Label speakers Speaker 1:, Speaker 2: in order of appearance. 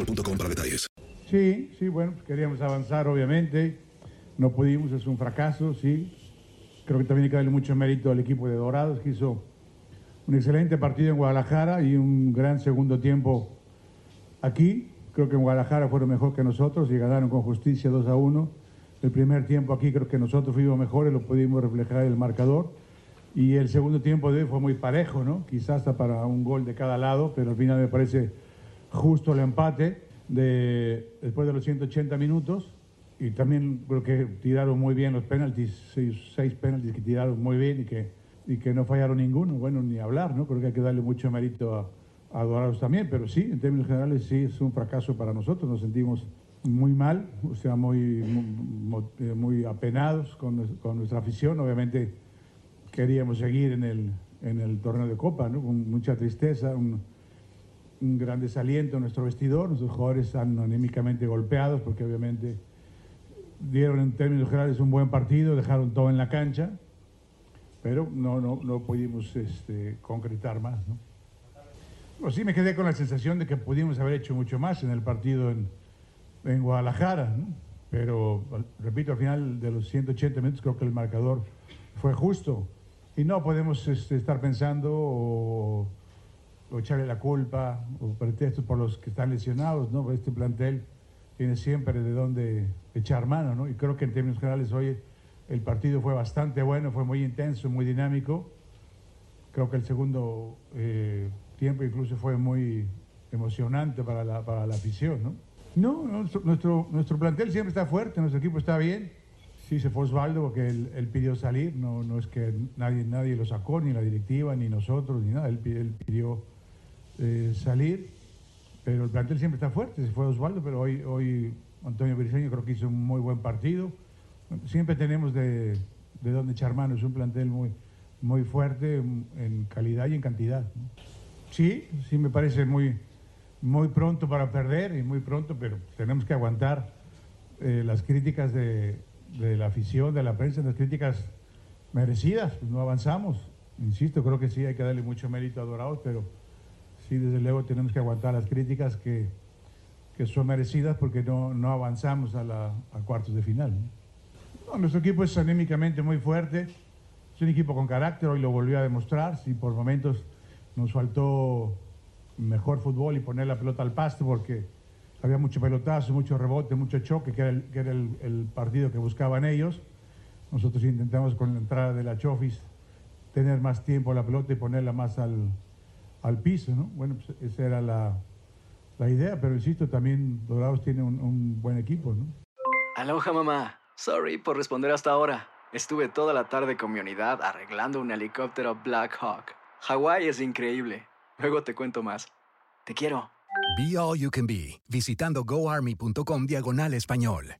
Speaker 1: boostmobile.com para detalles.
Speaker 2: Sí, sí, bueno, pues queríamos avanzar, obviamente. No pudimos, es un fracaso, sí. Creo que también hay que darle mucho mérito al equipo de Dorados, que hizo un excelente partido en Guadalajara y un gran segundo tiempo aquí. Creo que en Guadalajara fueron mejor que nosotros y ganaron con justicia 2 a 1. El primer tiempo aquí creo que nosotros fuimos mejores, lo pudimos reflejar en el marcador. Y el segundo tiempo de hoy fue muy parejo, ¿no? Quizás hasta para un gol de cada lado, pero al final me parece justo el empate de, después de los 180 minutos. Y también creo que tiraron muy bien los penaltis, seis, seis penaltis que tiraron muy bien y que, y que no fallaron ninguno. Bueno, ni hablar, ¿no? Creo que hay que darle mucho mérito a, a Dorados también, pero sí, en términos generales sí es un fracaso para nosotros. Nos sentimos muy mal, o sea, muy, muy, eh, apenados con, con nuestra afición. Obviamente queríamos seguir en el, en el torneo de Copa, ¿no? con mucha tristeza, un gran desaliento en nuestro vestidor. Nuestros jugadores están anímicamente golpeados porque obviamente dieron en términos generales un buen partido, dejaron todo en la cancha, pero no, no, no pudimos este, concretar más. ¿no? Pues sí me quedé con la sensación de que pudimos haber hecho mucho más en el partido en, en Guadalajara, pero repito, al final de los 180 minutos creo que el marcador fue justo y no podemos este, estar pensando o, o, echarle la culpa o pretextos por los que están lesionados, ¿no? Este plantel tiene siempre de dónde echar mano, ¿no? Y creo que en términos generales hoy el partido fue bastante bueno, fue muy intenso, muy dinámico. Creo que el segundo eh, tiempo incluso fue muy emocionante para la, para la afición, ¿no? No, nuestro, nuestro, nuestro plantel siempre está fuerte, nuestro equipo está bien. Sí, se fue Osvaldo porque él, pidió salir, no, no es que nadie, nadie lo sacó, ni la directiva, ni nosotros, ni nada, él pidió eh, salir, pero el plantel siempre está fuerte, se fue Osvaldo, pero hoy, hoy Antonio Briseño creo que hizo un muy buen partido. Siempre tenemos de, de dónde echar mano, es un plantel muy, muy fuerte en calidad y en cantidad. Sí, sí me parece muy, muy pronto para perder y muy pronto, pero tenemos que aguantar eh, las críticas de, de, la afición, de la prensa, las críticas merecidas, pues no avanzamos. Insisto, creo que sí hay que darle mucho mérito a Dorados, pero sí, desde luego tenemos que aguantar las críticas que, que son merecidas porque no, no avanzamos a, la, a cuartos de final. nuestro equipo es anímicamente muy fuerte, es un equipo con carácter, hoy lo volvió a demostrar, si por momentos nos faltó mejor fútbol y poner la pelota al pasto porque había mucho pelotazo, mucho rebote, mucho choque, que era el, que era el, el partido que buscaban ellos. Nosotros intentamos con la entrada de la Chofis tener más tiempo la pelota y ponerla más al, al piso, ¿no? Bueno, pues esa era la, la idea, pero insisto, también Dorados tiene un, un buen equipo, ¿no?
Speaker 3: Aloha mamá. Sorry por responder hasta ahora. Estuve toda la tarde con mi unidad arreglando un helicóptero Black Hawk. Hawái es increíble. Luego te cuento más. Te quiero.
Speaker 4: Be All You Can Be, visitando goarmy.com diagonal español.